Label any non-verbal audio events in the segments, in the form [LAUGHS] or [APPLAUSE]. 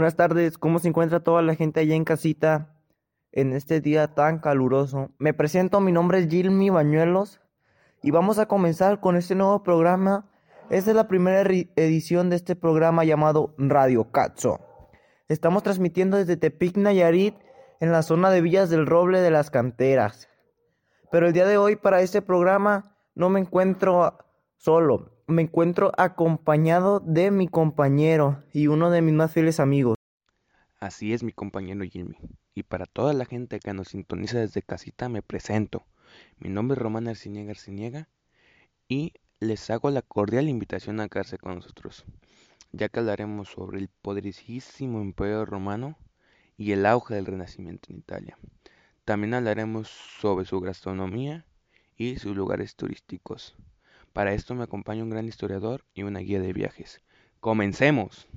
Buenas tardes, ¿cómo se encuentra toda la gente allá en casita en este día tan caluroso? Me presento, mi nombre es Gilmy Bañuelos y vamos a comenzar con este nuevo programa. Esta es la primera edición de este programa llamado Radio Katzo. Estamos transmitiendo desde Tepic, Nayarit, en la zona de Villas del Roble de las Canteras. Pero el día de hoy para este programa no me encuentro solo me encuentro acompañado de mi compañero y uno de mis más fieles amigos. Así es mi compañero Jimmy. Y para toda la gente que nos sintoniza desde casita me presento. Mi nombre es Román Arciniega Arciniega y les hago la cordial invitación a quedarse con nosotros, ya que hablaremos sobre el poderosísimo imperio romano y el auge del renacimiento en Italia. También hablaremos sobre su gastronomía y sus lugares turísticos. Para esto me acompaña un gran historiador y una guía de viajes. ¡Comencemos!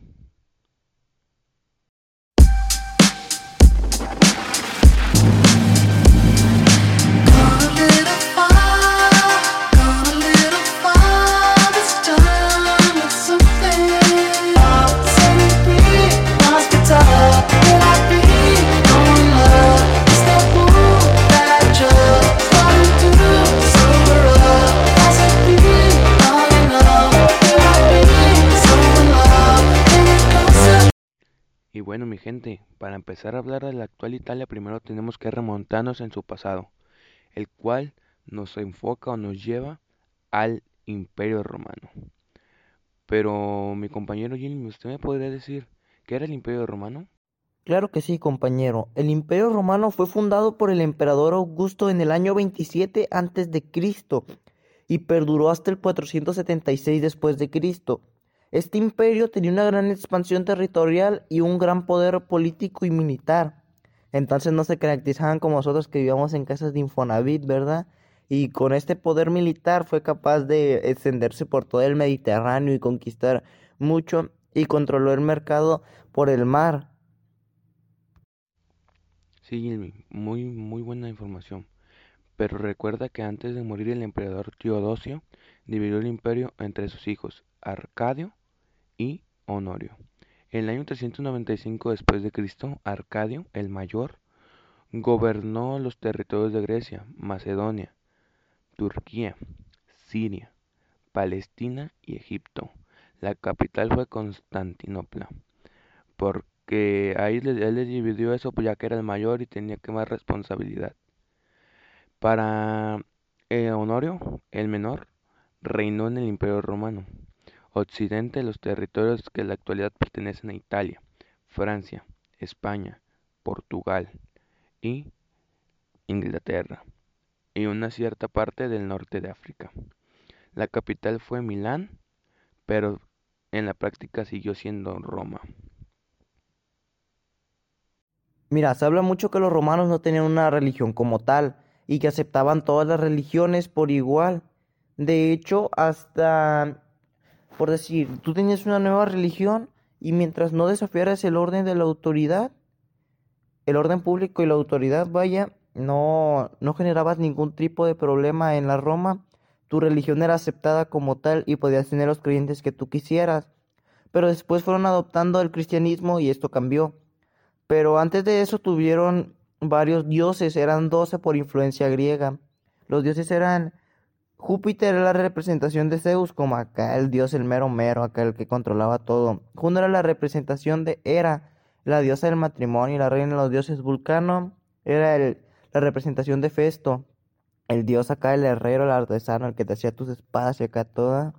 Para empezar a hablar de la actual Italia, primero tenemos que remontarnos en su pasado, el cual nos enfoca o nos lleva al Imperio Romano. Pero, mi compañero Jimmy, ¿usted me podría decir qué era el Imperio Romano? Claro que sí, compañero. El Imperio Romano fue fundado por el emperador Augusto en el año 27 a.C. y perduró hasta el 476 después de Cristo. Este imperio tenía una gran expansión territorial y un gran poder político y militar. Entonces no se caracterizaban como nosotros que vivíamos en casas de Infonavit, ¿verdad? Y con este poder militar fue capaz de extenderse por todo el Mediterráneo y conquistar mucho y controló el mercado por el mar. Sí, muy, muy buena información. Pero recuerda que antes de morir el emperador Teodosio dividió el imperio entre sus hijos, Arcadio y Honorio. En el año 395 después de Cristo, Arcadio el Mayor gobernó los territorios de Grecia, Macedonia, Turquía, Siria, Palestina y Egipto. La capital fue Constantinopla, porque ahí él le dividió eso pues ya que era el mayor y tenía que más responsabilidad. Para eh, Honorio, el menor, reinó en el Imperio Romano occidente los territorios que en la actualidad pertenecen a Italia, Francia, España, Portugal y Inglaterra, y una cierta parte del norte de África. La capital fue Milán, pero en la práctica siguió siendo Roma. Mira, se habla mucho que los romanos no tenían una religión como tal y que aceptaban todas las religiones por igual. De hecho, hasta por decir, tú tenías una nueva religión y mientras no desafiaras el orden de la autoridad, el orden público y la autoridad, vaya, no, no generabas ningún tipo de problema en la Roma, tu religión era aceptada como tal y podías tener los creyentes que tú quisieras. Pero después fueron adoptando el cristianismo y esto cambió. Pero antes de eso tuvieron varios dioses, eran doce por influencia griega. Los dioses eran Júpiter era la representación de Zeus como acá el dios el mero mero, acá el que controlaba todo. Juno era la representación de Hera, la diosa del matrimonio y la reina de los dioses. Vulcano era la representación de Festo, el dios acá el herrero, el artesano, el que te hacía tus espadas y acá toda.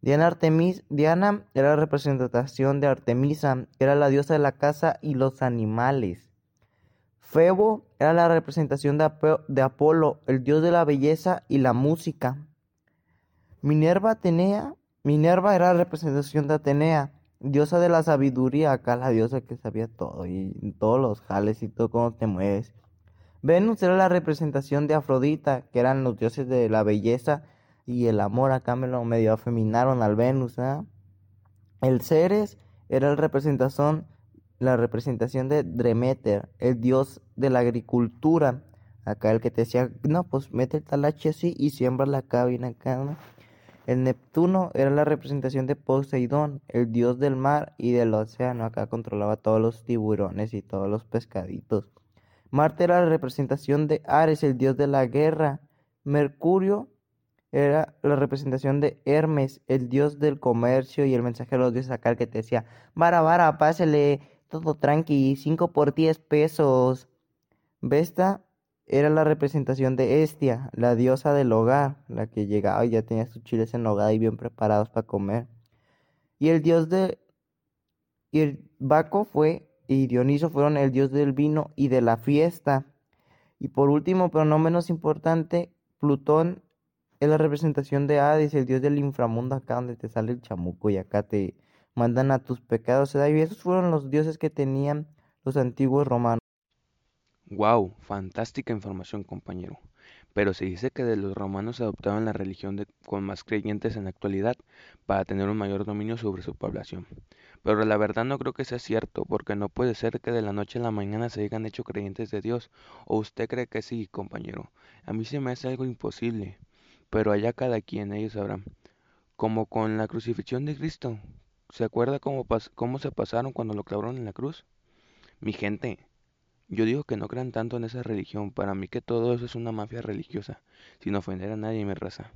Diana, Artemis, Diana era la representación de Artemisa, era la diosa de la casa y los animales. Febo era la representación de, Apolo, el dios de la belleza y la música. Minerva Atenea, Minerva era la representación de Atenea, diosa de la sabiduría, acá la diosa que sabía todo y todos los jales y todo cómo te mueves. Venus era la representación de Afrodita, que eran los dioses de la belleza y el amor, acá me lo medio afeminaron al Venus. ¿eh? El Ceres era la representación la representación de Dremeter, el dios de la agricultura. Acá el que te decía, no, pues mete el talache así y siembra la cabina acá, El Neptuno era la representación de Poseidón, el dios del mar y del océano. Acá controlaba todos los tiburones y todos los pescaditos. Marte era la representación de Ares, el dios de la guerra. Mercurio era la representación de Hermes, el dios del comercio y el mensajero de los dioses acá que te decía, vara, vara, pásele, todo tranqui, 5 por 10 pesos. Vesta era la representación de Estia, la diosa del hogar, la que llegaba y ya tenía sus chiles en hogar y bien preparados para comer. Y el dios de y el Baco fue y Dioniso fueron el dios del vino y de la fiesta. Y por último, pero no menos importante, Plutón es la representación de Hades, el dios del inframundo, acá donde te sale el chamuco y acá te mandan a tus pecados. Y esos fueron los dioses que tenían los antiguos romanos. Wow, fantástica información, compañero. Pero se dice que de los romanos adoptaban la religión de, con más creyentes en la actualidad para tener un mayor dominio sobre su población. Pero la verdad no creo que sea cierto, porque no puede ser que de la noche a la mañana se hayan hecho creyentes de Dios. ¿O usted cree que sí, compañero? A mí se me hace algo imposible. Pero allá cada quien, ellos sabrán. Como con la crucifixión de Cristo. ¿Se acuerda cómo, cómo se pasaron cuando lo clavaron en la cruz? Mi gente, yo digo que no crean tanto en esa religión. Para mí que todo eso es una mafia religiosa, sin ofender a nadie en mi raza.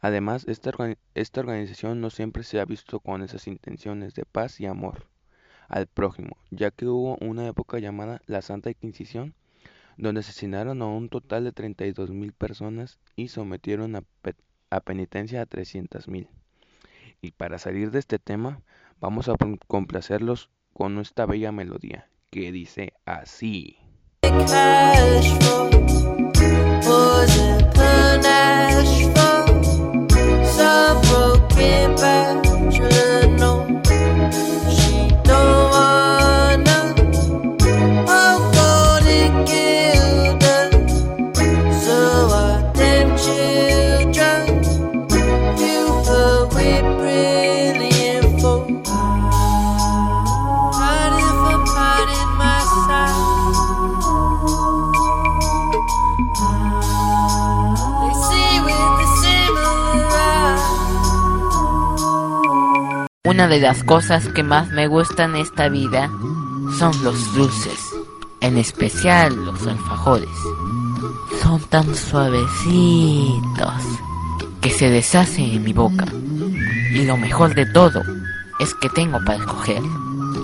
Además, esta, esta organización no siempre se ha visto con esas intenciones de paz y amor al prójimo, ya que hubo una época llamada la Santa Inquisición, donde asesinaron a un total de 32 mil personas y sometieron a, a penitencia a 300 mil. Y para salir de este tema, vamos a complacerlos con esta bella melodía que dice así. De las cosas que más me gustan en esta vida son los dulces, en especial los alfajores. Son tan suavecitos que se deshacen en mi boca. Y lo mejor de todo es que tengo para escoger.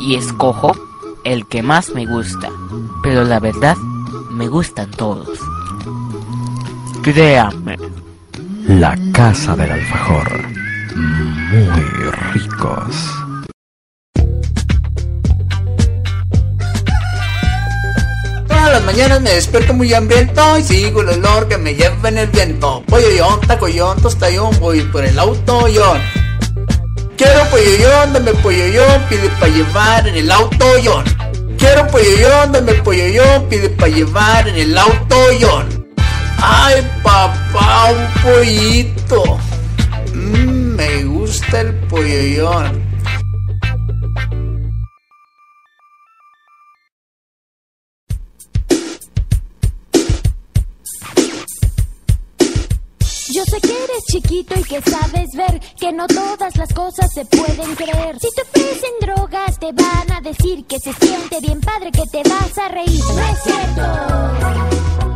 Y escojo el que más me gusta. Pero la verdad, me gustan todos. Créame, la casa del alfajor muy ricos. Todas las mañanas me despierto muy hambriento y sigo el olor que me lleva en el viento. Pollo yo, taco yo, tostayón, voy por el auto yo. Quiero pollo yo, dame pollo yo, pide para llevar en el auto yo. Quiero pollo yo, dame pollo yo, pide para llevar en el auto yo. Ay papá, un pollito. Gusta el polloyón. Yo sé que eres chiquito y que sabes ver que no todas las cosas se pueden creer. Si te ofrecen drogas, te van a decir que se siente bien padre, que te vas a reír. No.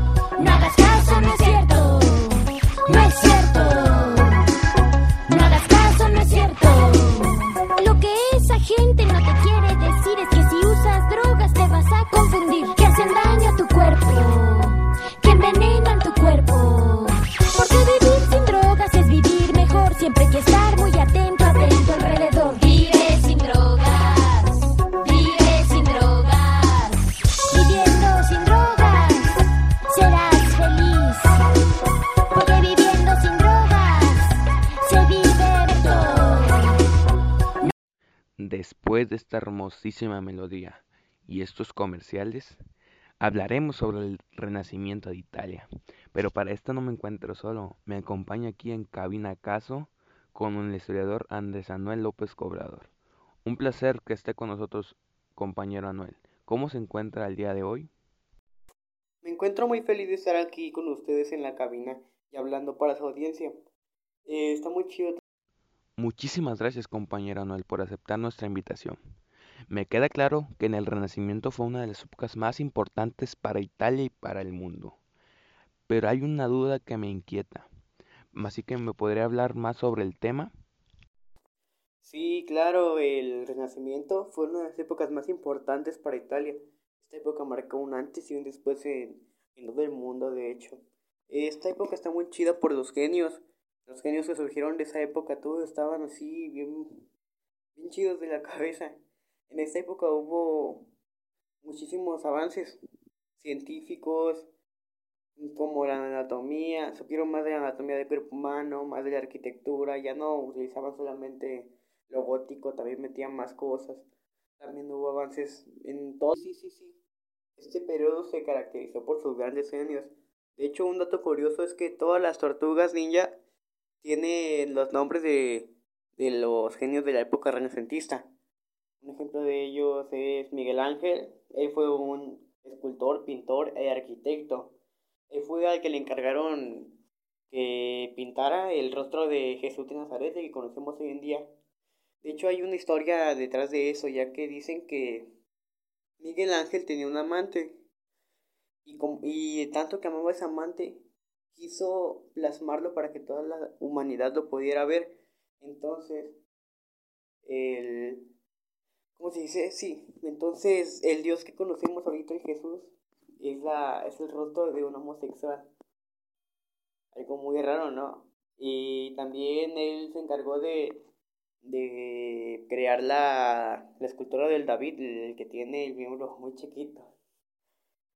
Melodía y estos comerciales, hablaremos sobre el renacimiento de Italia. Pero para esto no me encuentro solo, me acompaña aquí en Cabina Caso con el historiador Andrés Anuel López Cobrador. Un placer que esté con nosotros, compañero Anuel. ¿Cómo se encuentra el día de hoy? Me encuentro muy feliz de estar aquí con ustedes en la cabina y hablando para su audiencia. Eh, está muy chido. Muchísimas gracias compañera Noel por aceptar nuestra invitación. Me queda claro que en el Renacimiento fue una de las épocas más importantes para Italia y para el mundo. Pero hay una duda que me inquieta. Así que me podría hablar más sobre el tema. Sí, claro, el Renacimiento fue una de las épocas más importantes para Italia. Esta época marcó un antes y un después en, en todo el mundo, de hecho. Esta época está muy chida por los genios. Los genios que surgieron de esa época, todos estaban así, bien, bien chidos de la [LAUGHS] cabeza. En esta época hubo muchísimos avances científicos, como la anatomía, supieron más de la anatomía del cuerpo humano, más de la arquitectura, ya no utilizaban solamente lo gótico, también metían más cosas. También hubo avances en todo. Sí, sí, sí. Este periodo se caracterizó por sus grandes genios. De hecho, un dato curioso es que todas las tortugas ninja tienen los nombres de, de los genios de la época renacentista. Un ejemplo de ellos es Miguel Ángel. Él fue un escultor, pintor e arquitecto. Él fue al que le encargaron que pintara el rostro de Jesús de Nazaret, que conocemos hoy en día. De hecho, hay una historia detrás de eso, ya que dicen que Miguel Ángel tenía un amante. Y, y tanto que amaba a ese amante, quiso plasmarlo para que toda la humanidad lo pudiera ver. Entonces, el... ¿Cómo se dice? Sí. Entonces, el Dios que conocemos ahorita en Jesús es, la, es el rostro de un homosexual. Algo muy raro, ¿no? Y también él se encargó de, de crear la, la escultura del David, el que tiene el miembro muy chiquito.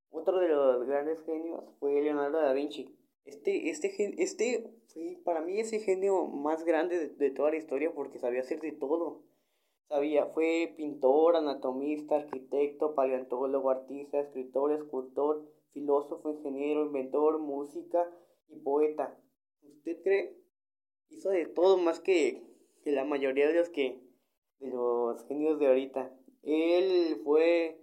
Otro de los grandes genios fue Leonardo da Vinci. Este, este, este para mí ese genio más grande de, de toda la historia porque sabía hacer de todo. Sabía, fue pintor, anatomista, arquitecto, paleontólogo, artista, escritor, escultor, filósofo, ingeniero, inventor, música y poeta. ¿Usted cree? Hizo de todo más que, que la mayoría de los que de los genios de ahorita. Él fue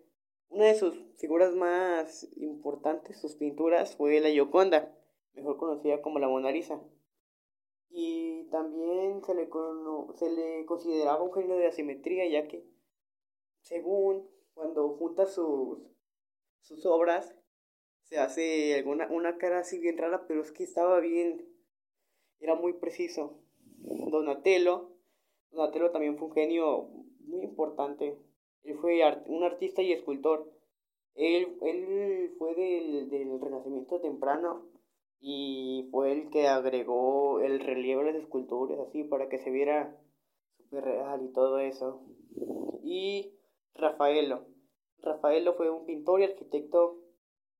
una de sus figuras más importantes, sus pinturas fue la Gioconda, mejor conocida como la Mona Lisa y también se le, se le consideraba un genio de la simetría, ya que, según cuando junta sus, sus obras, se hace alguna, una cara así bien rara, pero es que estaba bien, era muy preciso. Donatello, Donatello también fue un genio muy importante. Él fue un artista y escultor. Él, él fue del, del Renacimiento temprano y fue el que agregó el relieve a las esculturas así para que se viera súper real y todo eso. Y Rafaelo. Rafaelo fue un pintor y arquitecto.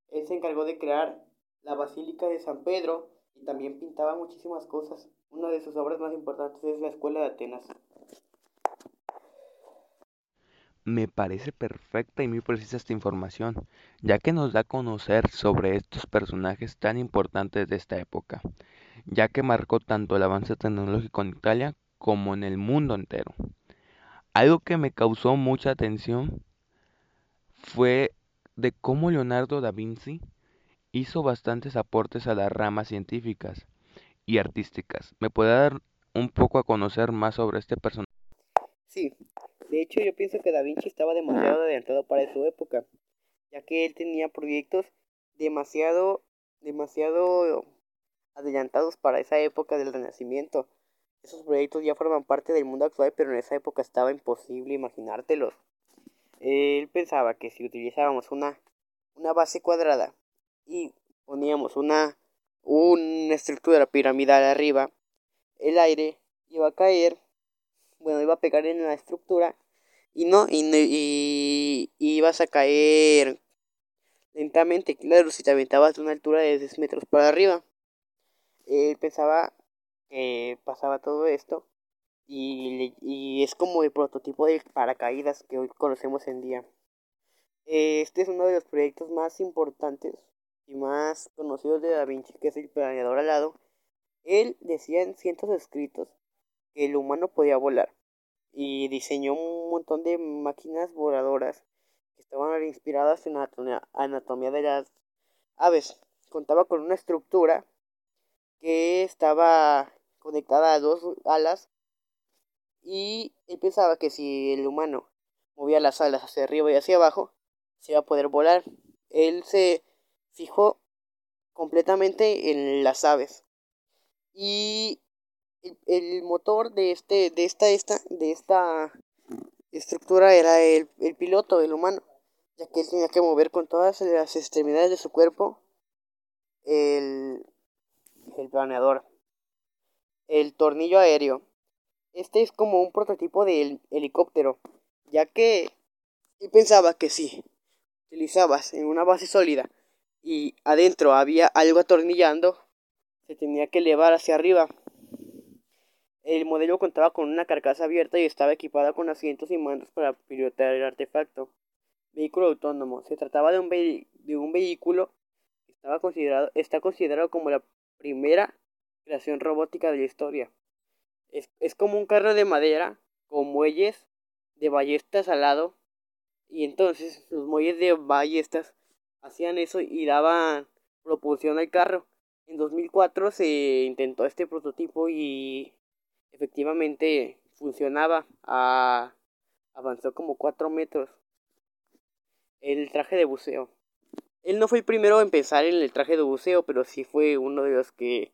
Él se encargó de crear la Basílica de San Pedro y también pintaba muchísimas cosas. Una de sus obras más importantes es la Escuela de Atenas. Me parece perfecta y muy precisa esta información, ya que nos da a conocer sobre estos personajes tan importantes de esta época, ya que marcó tanto el avance tecnológico en Italia como en el mundo entero. Algo que me causó mucha atención fue de cómo Leonardo da Vinci hizo bastantes aportes a las ramas científicas y artísticas. ¿Me puede dar un poco a conocer más sobre este personaje? Sí, de hecho, yo pienso que Da Vinci estaba demasiado adelantado para su época, ya que él tenía proyectos demasiado, demasiado adelantados para esa época del Renacimiento. Esos proyectos ya forman parte del mundo actual, pero en esa época estaba imposible imaginártelos. Él pensaba que si utilizábamos una, una base cuadrada y poníamos una, una estructura piramidal arriba, el aire iba a caer bueno, iba a pegar en la estructura y no, y, y, ibas a caer lentamente, claro, si te aventabas de una altura de 10 metros para arriba. Él pensaba que pasaba todo esto y, y es como el prototipo de paracaídas que hoy conocemos en día. Este es uno de los proyectos más importantes y más conocidos de Da Vinci, que es el planeador alado. Él decía en cientos de escritos que el humano podía volar y diseñó un montón de máquinas voladoras que estaban inspiradas en la anatomía de las aves. Contaba con una estructura que estaba conectada a dos alas y él pensaba que si el humano movía las alas hacia arriba y hacia abajo, se iba a poder volar. Él se fijó completamente en las aves. Y el, motor de este, de esta, esta, de esta estructura era el, el piloto, el humano, ya que él tenía que mover con todas las extremidades de su cuerpo el, el planeador. El tornillo aéreo. Este es como un prototipo del helicóptero, ya que él pensaba que si utilizabas en una base sólida y adentro había algo atornillando, se tenía que elevar hacia arriba. El modelo contaba con una carcasa abierta y estaba equipada con asientos y mandos para pilotar el artefacto. Vehículo autónomo. Se trataba de un, de un vehículo que estaba considerado, está considerado como la primera creación robótica de la historia. Es, es como un carro de madera con muelles de ballestas al lado. Y entonces los muelles de ballestas hacían eso y daban propulsión al carro. En 2004 se intentó este prototipo y efectivamente funcionaba. Ah, avanzó como 4 metros. El traje de buceo. Él no fue el primero a empezar en el traje de buceo, pero sí fue uno de los que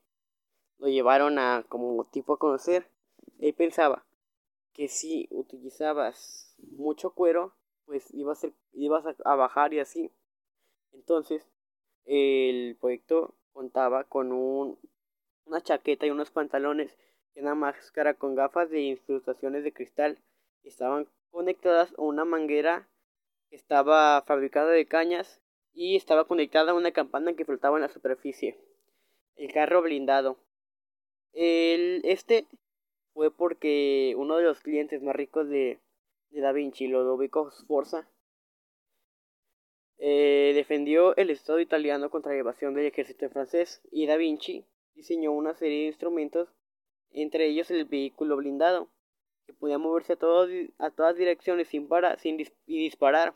lo llevaron a como tipo a conocer. Él pensaba que si utilizabas mucho cuero, pues ibas a, ibas a bajar y así. Entonces, el proyecto contaba con un, una chaqueta y unos pantalones una máscara con gafas de incrustaciones de cristal. Estaban conectadas a una manguera que estaba fabricada de cañas y estaba conectada a una campana que flotaba en la superficie. El carro blindado. El, este fue porque uno de los clientes más ricos de, de Da Vinci, Lodovico Sforza, eh, defendió el Estado italiano contra la invasión del ejército francés y Da Vinci diseñó una serie de instrumentos, entre ellos el vehículo blindado, que podía moverse a, todo, a todas direcciones sin, para, sin y disparar.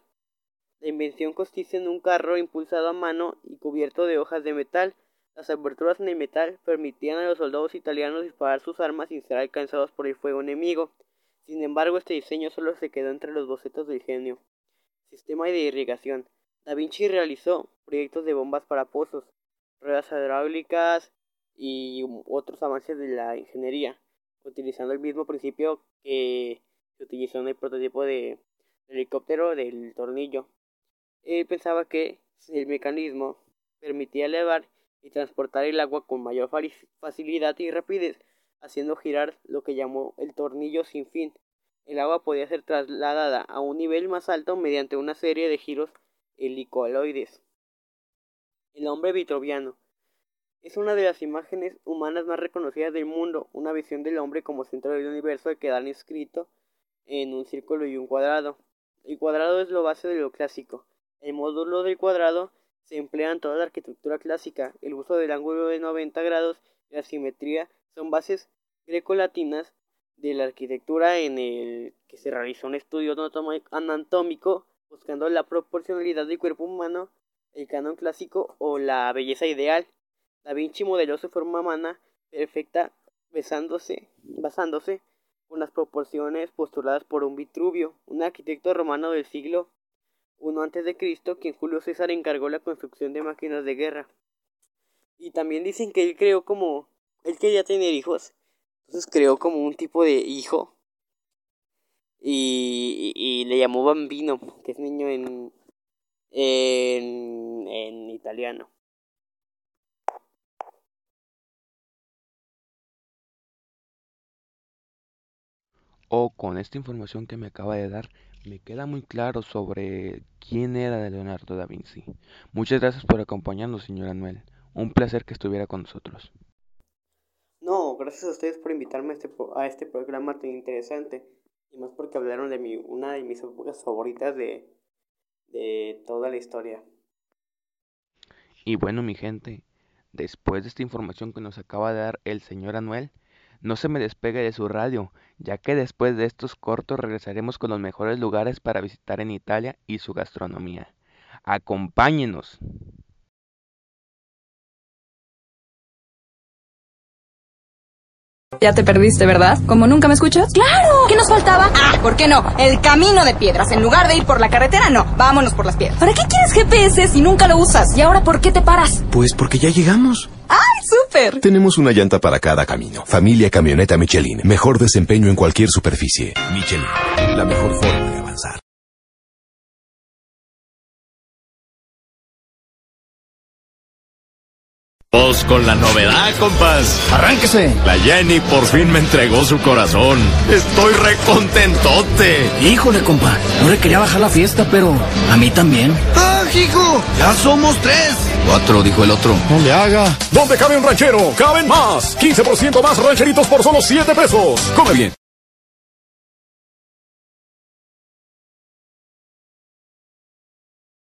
La invención consiste en un carro impulsado a mano y cubierto de hojas de metal. Las aberturas en el metal permitían a los soldados italianos disparar sus armas sin ser alcanzados por el fuego enemigo. Sin embargo, este diseño solo se quedó entre los bocetos del genio. Sistema de irrigación. Da Vinci realizó proyectos de bombas para pozos, ruedas hidráulicas y otros avances de la ingeniería, utilizando el mismo principio que se utilizó en el prototipo de helicóptero del tornillo. Él pensaba que el mecanismo permitía elevar y transportar el agua con mayor facilidad y rapidez, haciendo girar lo que llamó el tornillo sin fin. El agua podía ser trasladada a un nivel más alto mediante una serie de giros helicoloides. El hombre vitroviano es una de las imágenes humanas más reconocidas del mundo, una visión del hombre como centro del universo que queda inscrito en un círculo y un cuadrado. El cuadrado es lo base de lo clásico. El módulo del cuadrado se emplea en toda la arquitectura clásica. El uso del ángulo de 90 grados y la simetría son bases grecolatinas de la arquitectura en el que se realizó un estudio anatómico buscando la proporcionalidad del cuerpo humano, el canon clásico o la belleza ideal. Da Vinci modeló su forma humana perfecta besándose, basándose con las proporciones postuladas por un Vitruvio, un arquitecto romano del siglo I a.C., quien Julio César encargó la construcción de máquinas de guerra. Y también dicen que él creó como, él quería tener hijos, entonces creó como un tipo de hijo y, y, le llamó Bambino, que es niño en, en, en italiano. Oh, con esta información que me acaba de dar, me queda muy claro sobre quién era Leonardo da Vinci. Muchas gracias por acompañarnos, señor Anuel. Un placer que estuviera con nosotros. No, gracias a ustedes por invitarme a este, a este programa tan interesante. Y más porque hablaron de mi, una de mis épocas favoritas de, de toda la historia. Y bueno, mi gente, después de esta información que nos acaba de dar el señor Anuel, no se me despegue de su radio, ya que después de estos cortos regresaremos con los mejores lugares para visitar en Italia y su gastronomía. Acompáñenos. Ya te perdiste, ¿verdad? ¿Como nunca me escuchas? ¡Claro! ¿Qué nos faltaba? Ah, ¿por qué no? El camino de piedras. En lugar de ir por la carretera, no. Vámonos por las piedras. ¿Para qué quieres GPS si nunca lo usas? ¿Y ahora por qué te paras? Pues porque ya llegamos. ¡Ay, súper! Tenemos una llanta para cada camino. Familia Camioneta Michelin. Mejor desempeño en cualquier superficie. Michelin. La mejor forma de avanzar. Con la novedad, compas. Arránquese. La Jenny por fin me entregó su corazón. Estoy recontentote. Híjole, compa. No le quería bajar la fiesta, pero a mí también. ¡Ah, hijo! ¡Ya somos tres! Cuatro, dijo el otro. No le haga. ¿Dónde cabe un ranchero? ¡Caben más! 15% más rancheritos por solo 7 pesos. Come bien.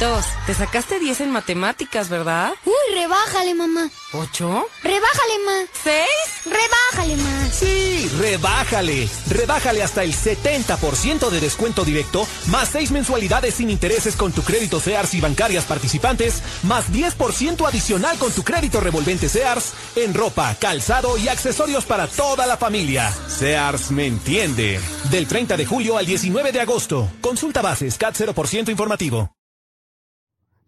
Carlitos, te sacaste 10 en matemáticas, ¿verdad? Uy, rebájale, mamá. ¿Ocho? Rebájale, ma. ¿Seis? Rebájale, ma. Sí, rebájale. Rebájale hasta el 70% de descuento directo, más 6 mensualidades sin intereses con tu crédito SEARS y bancarias participantes, más 10% adicional con tu crédito revolvente SEARS en ropa, calzado y accesorios para toda la familia. SEARS me entiende. Del 30 de julio al 19 de agosto. Consulta bases CAT 0% informativo.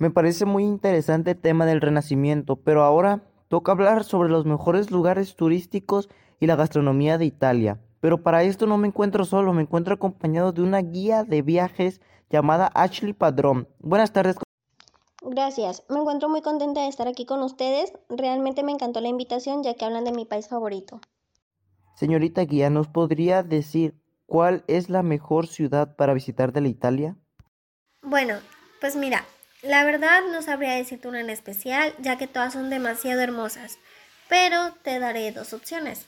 Me parece muy interesante el tema del renacimiento, pero ahora toca hablar sobre los mejores lugares turísticos y la gastronomía de Italia. Pero para esto no me encuentro solo, me encuentro acompañado de una guía de viajes llamada Ashley Padrón. Buenas tardes. Gracias, me encuentro muy contenta de estar aquí con ustedes. Realmente me encantó la invitación ya que hablan de mi país favorito. Señorita guía, ¿nos podría decir cuál es la mejor ciudad para visitar de la Italia? Bueno, pues mira, la verdad no sabría decirte una en especial, ya que todas son demasiado hermosas, pero te daré dos opciones.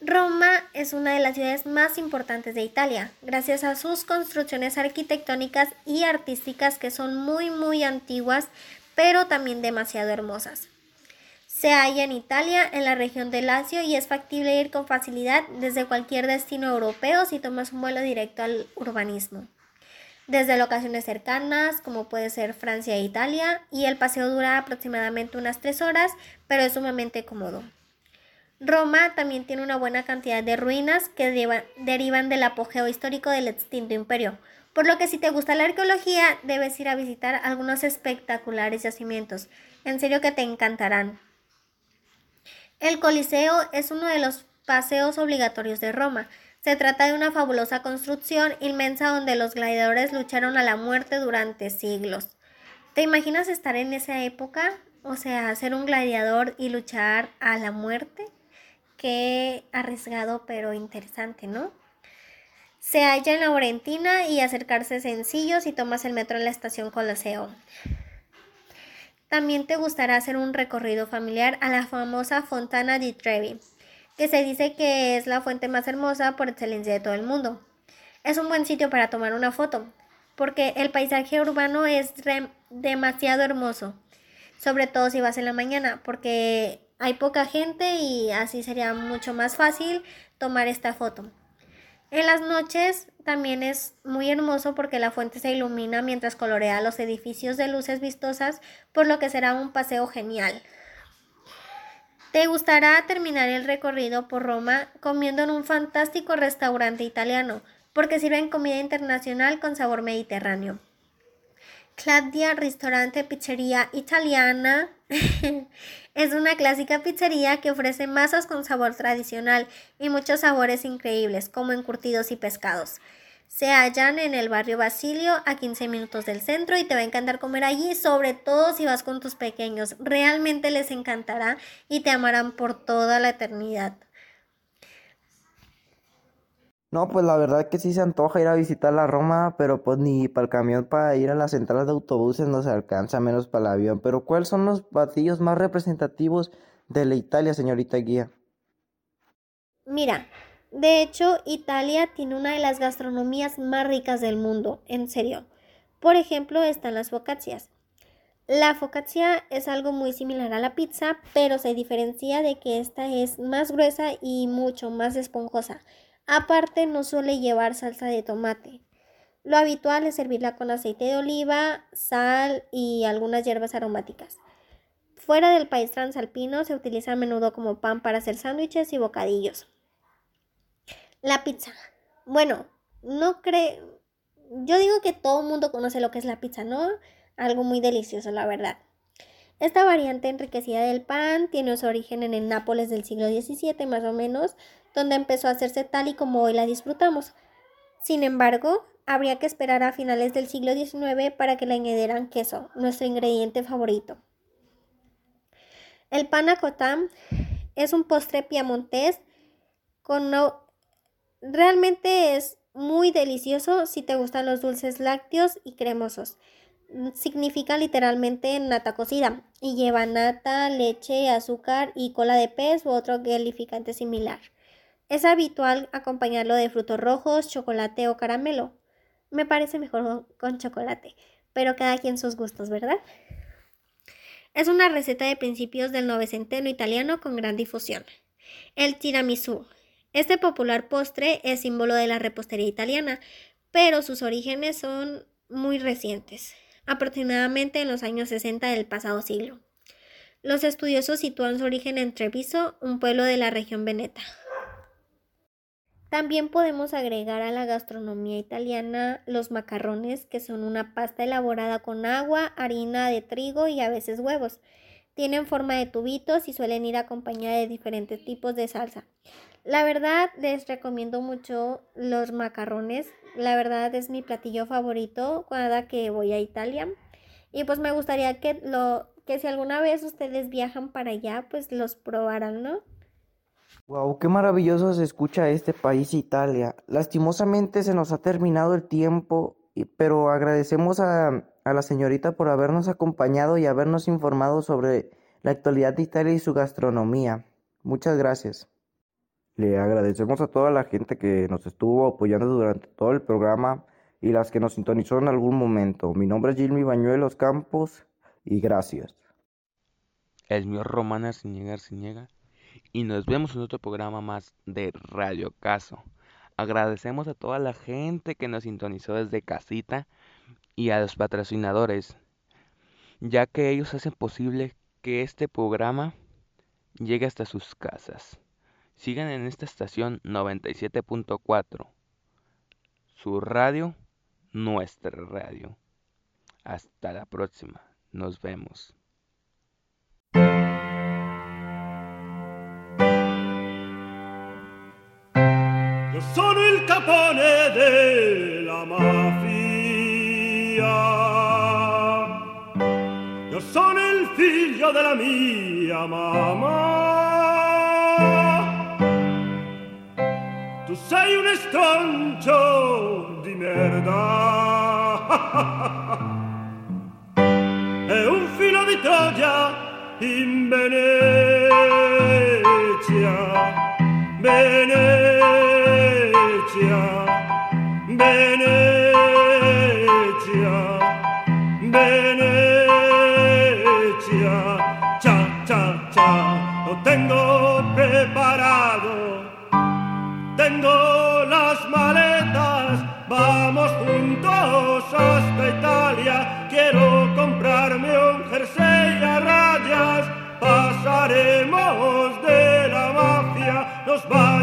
Roma es una de las ciudades más importantes de Italia, gracias a sus construcciones arquitectónicas y artísticas que son muy muy antiguas, pero también demasiado hermosas. Se halla en Italia, en la región de Lazio, y es factible ir con facilidad desde cualquier destino europeo si tomas un vuelo directo al urbanismo desde locaciones cercanas, como puede ser Francia e Italia, y el paseo dura aproximadamente unas 3 horas, pero es sumamente cómodo. Roma también tiene una buena cantidad de ruinas que derivan del apogeo histórico del extinto imperio, por lo que si te gusta la arqueología debes ir a visitar algunos espectaculares yacimientos, en serio que te encantarán. El Coliseo es uno de los paseos obligatorios de Roma, se trata de una fabulosa construcción inmensa donde los gladiadores lucharon a la muerte durante siglos. ¿Te imaginas estar en esa época? O sea, ser un gladiador y luchar a la muerte. Qué arriesgado pero interesante, ¿no? Se halla en la Orentina y acercarse sencillo si tomas el metro en la estación Coloseo. También te gustará hacer un recorrido familiar a la famosa Fontana di Trevi que se dice que es la fuente más hermosa por excelencia de todo el mundo. Es un buen sitio para tomar una foto, porque el paisaje urbano es demasiado hermoso, sobre todo si vas en la mañana, porque hay poca gente y así sería mucho más fácil tomar esta foto. En las noches también es muy hermoso porque la fuente se ilumina mientras colorea los edificios de luces vistosas, por lo que será un paseo genial. Te gustará terminar el recorrido por Roma comiendo en un fantástico restaurante italiano, porque sirven comida internacional con sabor mediterráneo. Claudia Ristorante Pizzería Italiana [LAUGHS] es una clásica pizzería que ofrece masas con sabor tradicional y muchos sabores increíbles, como encurtidos y pescados. Se hallan en el barrio Basilio, a 15 minutos del centro, y te va a encantar comer allí, sobre todo si vas con tus pequeños. Realmente les encantará y te amarán por toda la eternidad. No, pues la verdad que sí se antoja ir a visitar la Roma, pero pues ni para el camión para ir a las centrales de autobuses no se alcanza, menos para el avión. Pero ¿cuáles son los platillos más representativos de la Italia, señorita guía? Mira, De hecho, Italia tiene una de las gastronomías más ricas del mundo, en serio. Por ejemplo, están las focaccias. La focaccia es algo muy similar a la pizza, pero se diferencia de que esta es más gruesa y mucho más esponjosa. Aparte, no suele llevar salsa de tomate. Lo habitual es servirla con aceite de oliva, sal y algunas hierbas aromáticas. Fuera del país transalpino se utiliza a menudo como pan para hacer sándwiches y bocadillos. La pizza. Bueno, no creo. Yo digo que todo el mundo conoce lo que es la pizza, ¿no? Algo muy delicioso, la verdad. Esta variante enriquecida del pan tiene su origen en el Nápoles del siglo XVII, más o menos, donde empezó a hacerse tal y como hoy la disfrutamos. Sin embargo, habría que esperar a finales del siglo XIX para que le añadieran queso, nuestro ingrediente favorito. El pan es un postre piamontés con. Realmente es muy delicioso si te gustan los dulces lácteos y cremosos. Significa literalmente nata cocida y lleva nata, leche, azúcar y cola de pez u otro gelificante similar. Es habitual acompañarlo de frutos rojos, chocolate o caramelo. Me parece mejor con chocolate, pero cada quien sus gustos, ¿verdad? Es una receta de principios del novecenteno italiano con gran difusión. El tiramisú. Este popular postre es símbolo de la repostería italiana, pero sus orígenes son muy recientes, aproximadamente en los años 60 del pasado siglo. Los estudiosos sitúan su origen en Treviso, un pueblo de la región veneta. También podemos agregar a la gastronomía italiana los macarrones, que son una pasta elaborada con agua, harina de trigo y a veces huevos. Tienen forma de tubitos y suelen ir acompañadas de diferentes tipos de salsa. La verdad les recomiendo mucho los macarrones. La verdad es mi platillo favorito cada que voy a Italia. Y pues me gustaría que lo que si alguna vez ustedes viajan para allá, pues los probaran, ¿no? Wow, qué maravilloso se escucha este país Italia. Lastimosamente se nos ha terminado el tiempo, pero agradecemos a, a la señorita por habernos acompañado y habernos informado sobre la actualidad de Italia y su gastronomía. Muchas gracias. Le agradecemos a toda la gente que nos estuvo apoyando durante todo el programa y las que nos sintonizó en algún momento. Mi nombre es Gilmi Bañuelos Campos y gracias. El mío Romana sin llegar y nos vemos en otro programa más de Radio Caso. Agradecemos a toda la gente que nos sintonizó desde casita y a los patrocinadores, ya que ellos hacen posible que este programa llegue hasta sus casas. Sigan en esta estación 97.4, su radio, nuestra radio. Hasta la próxima, nos vemos. Io sono il capone della mafia. Io sono il figlio della mia mamma. Tu sei un estroncio di merda. [LAUGHS] E un filo di Troia in Venezia. Venezia, Venezia, Venezia, las maletas, vamos juntos hasta Italia, quiero comprarme un jersey a rayas, pasaremos de la mafia, nos va